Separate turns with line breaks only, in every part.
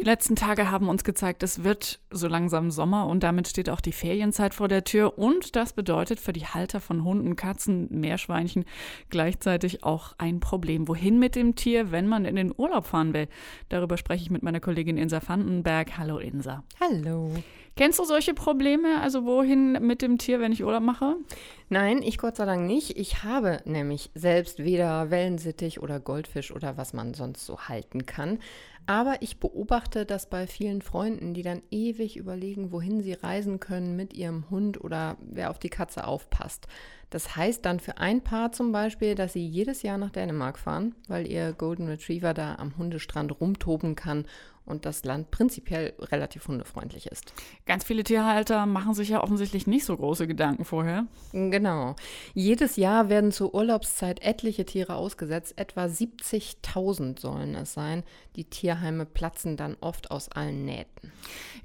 Die letzten Tage haben uns gezeigt, es wird so langsam Sommer und damit steht auch die Ferienzeit vor der Tür. Und das bedeutet für die Halter von Hunden, Katzen, Meerschweinchen gleichzeitig auch ein Problem. Wohin mit dem Tier, wenn man in den Urlaub fahren will? Darüber spreche ich mit meiner Kollegin Insa Vandenberg. Hallo Insa.
Hallo.
Kennst du solche Probleme? Also wohin mit dem Tier, wenn ich Urlaub mache?
Nein, ich Gott sei Dank nicht. Ich habe nämlich selbst weder Wellensittich oder Goldfisch oder was man sonst so halten kann. Aber ich beobachte das bei vielen Freunden, die dann ewig überlegen, wohin sie reisen können mit ihrem Hund oder wer auf die Katze aufpasst. Das heißt dann für ein Paar zum Beispiel, dass sie jedes Jahr nach Dänemark fahren, weil ihr Golden Retriever da am Hundestrand rumtoben kann und das Land prinzipiell relativ hundefreundlich ist.
Ganz viele Tierhalter machen sich ja offensichtlich nicht so große Gedanken vorher.
Genau. Jedes Jahr werden zur Urlaubszeit etliche Tiere ausgesetzt. Etwa 70.000 sollen es sein. Die Tierheime platzen dann oft aus allen Nähten.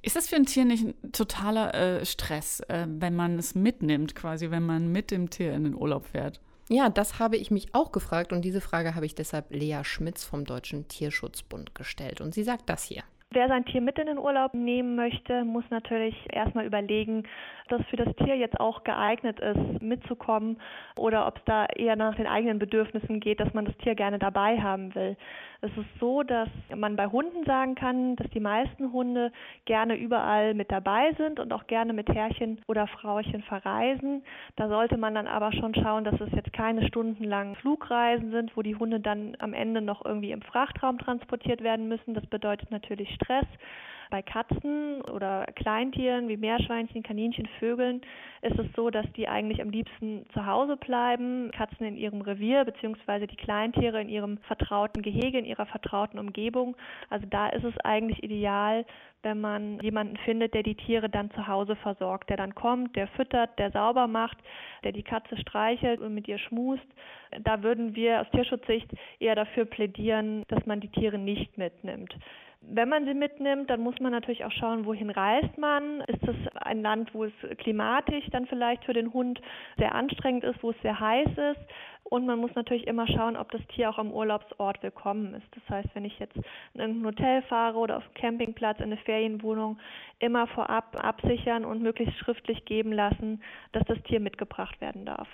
Ist das für ein Tier nicht ein totaler äh, Stress, äh, wenn man es mitnimmt, quasi, wenn man mit dem Tier in den Urlaub fährt?
Ja, das habe ich mich auch gefragt und diese Frage habe ich deshalb Lea Schmitz vom Deutschen Tierschutzbund gestellt. Und sie sagt das hier.
Wer sein Tier mit in den Urlaub nehmen möchte, muss natürlich erstmal überlegen, ob das für das Tier jetzt auch geeignet ist, mitzukommen oder ob es da eher nach den eigenen Bedürfnissen geht, dass man das Tier gerne dabei haben will. Es ist so, dass man bei Hunden sagen kann, dass die meisten Hunde gerne überall mit dabei sind und auch gerne mit Herrchen oder Frauchen verreisen. Da sollte man dann aber schon schauen, dass es jetzt keine stundenlangen Flugreisen sind, wo die Hunde dann am Ende noch irgendwie im Frachtraum transportiert werden müssen. Das bedeutet natürlich Stress. Bei Katzen oder Kleintieren wie Meerschweinchen, Kaninchen, Vögeln ist es so, dass die eigentlich am liebsten zu Hause bleiben. Katzen in ihrem Revier beziehungsweise die Kleintiere in ihrem vertrauten Gehege, in ihrer vertrauten Umgebung. Also da ist es eigentlich ideal, wenn man jemanden findet, der die Tiere dann zu Hause versorgt, der dann kommt, der füttert, der sauber macht, der die Katze streichelt und mit ihr schmust. Da würden wir aus Tierschutzsicht eher dafür plädieren, dass man die Tiere nicht mitnimmt. Wenn man sie mitnimmt, dann muss man natürlich auch schauen, wohin reist man. Ist es ein Land, wo es klimatisch dann vielleicht für den Hund sehr anstrengend ist, wo es sehr heiß ist? Und man muss natürlich immer schauen, ob das Tier auch am Urlaubsort willkommen ist. Das heißt, wenn ich jetzt in irgendein Hotel fahre oder auf einem Campingplatz in eine Ferienwohnung, immer vorab absichern und möglichst schriftlich geben lassen, dass das Tier mitgebracht werden darf.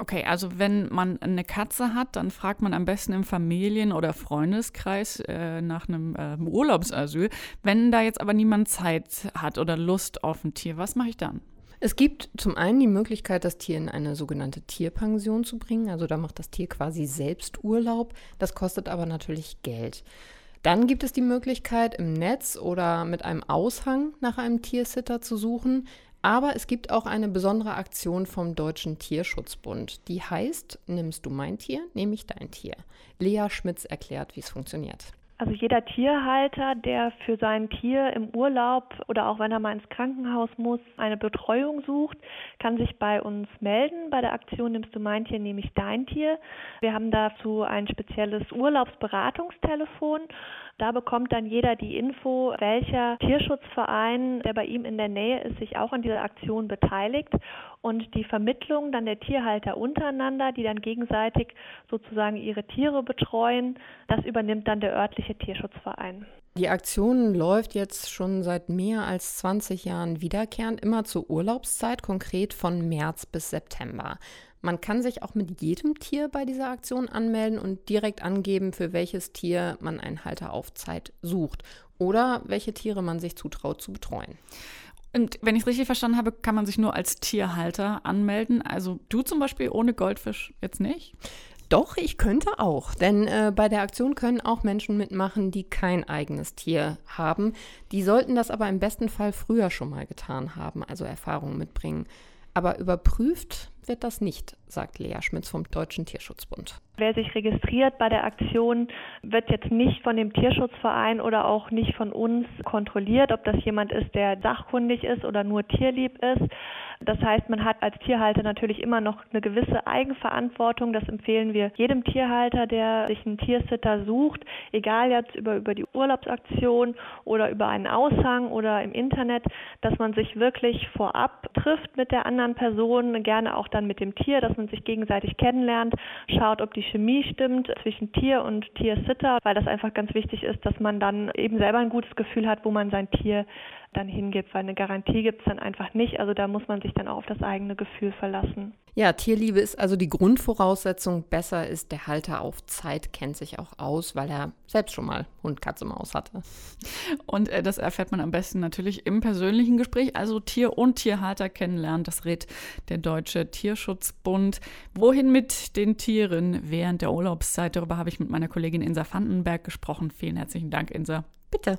Okay, also wenn man eine Katze hat, dann fragt man am besten im Familien- oder Freundeskreis äh, nach einem äh, Urlaubsasyl. Wenn da jetzt aber niemand Zeit hat oder Lust auf ein Tier, was mache ich dann?
Es gibt zum einen die Möglichkeit, das Tier in eine sogenannte Tierpension zu bringen. Also da macht das Tier quasi selbst Urlaub. Das kostet aber natürlich Geld. Dann gibt es die Möglichkeit, im Netz oder mit einem Aushang nach einem Tiersitter zu suchen. Aber es gibt auch eine besondere Aktion vom Deutschen Tierschutzbund. Die heißt, nimmst du mein Tier, nehme ich dein Tier. Lea Schmitz erklärt, wie es funktioniert.
Also jeder Tierhalter, der für sein Tier im Urlaub oder auch wenn er mal ins Krankenhaus muss, eine Betreuung sucht, kann sich bei uns melden. Bei der Aktion Nimmst du mein Tier, nehme ich dein Tier. Wir haben dazu ein spezielles Urlaubsberatungstelefon. Da bekommt dann jeder die Info, welcher Tierschutzverein, der bei ihm in der Nähe ist, sich auch an dieser Aktion beteiligt und die Vermittlung dann der Tierhalter untereinander, die dann gegenseitig sozusagen ihre Tiere betreuen, das übernimmt dann der örtliche Tierschutzverein.
Die Aktion läuft jetzt schon seit mehr als 20 Jahren wiederkehrend, immer zur Urlaubszeit, konkret von März bis September. Man kann sich auch mit jedem Tier bei dieser Aktion anmelden und direkt angeben, für welches Tier man einen Halter auf Zeit sucht oder welche Tiere man sich zutraut zu betreuen.
Und wenn ich es richtig verstanden habe, kann man sich nur als Tierhalter anmelden. Also du zum Beispiel ohne Goldfisch jetzt nicht?
Doch, ich könnte auch, denn äh, bei der Aktion können auch Menschen mitmachen, die kein eigenes Tier haben. Die sollten das aber im besten Fall früher schon mal getan haben, also Erfahrungen mitbringen. Aber überprüft wird das nicht, sagt Lea Schmitz vom Deutschen Tierschutzbund.
Wer sich registriert bei der Aktion, wird jetzt nicht von dem Tierschutzverein oder auch nicht von uns kontrolliert, ob das jemand ist, der sachkundig ist oder nur tierlieb ist. Das heißt, man hat als Tierhalter natürlich immer noch eine gewisse Eigenverantwortung. Das empfehlen wir jedem Tierhalter, der sich einen Tiersitter sucht, egal jetzt über, über die Urlaubsaktion oder über einen Aushang oder im Internet, dass man sich wirklich vorab trifft mit der anderen Person, gerne auch dann mit dem Tier, dass man sich gegenseitig kennenlernt, schaut, ob die Chemie stimmt zwischen Tier und Tiersitter, weil das einfach ganz wichtig ist, dass man dann eben selber ein gutes Gefühl hat, wo man sein Tier dann hingibt, weil eine Garantie gibt es dann einfach nicht. Also da muss man sich dann auch auf das eigene Gefühl verlassen.
Ja, Tierliebe ist also die Grundvoraussetzung. Besser ist, der Halter auf Zeit kennt sich auch aus, weil er selbst schon mal Hund, Katze, Maus hatte.
Und äh, das erfährt man am besten natürlich im persönlichen Gespräch, also Tier und Tierhalter kennenlernen. Das rät der Deutsche Tierschutzbund. Wohin mit den Tieren während der Urlaubszeit? Darüber habe ich mit meiner Kollegin Insa Vandenberg gesprochen. Vielen herzlichen Dank, Insa.
Bitte.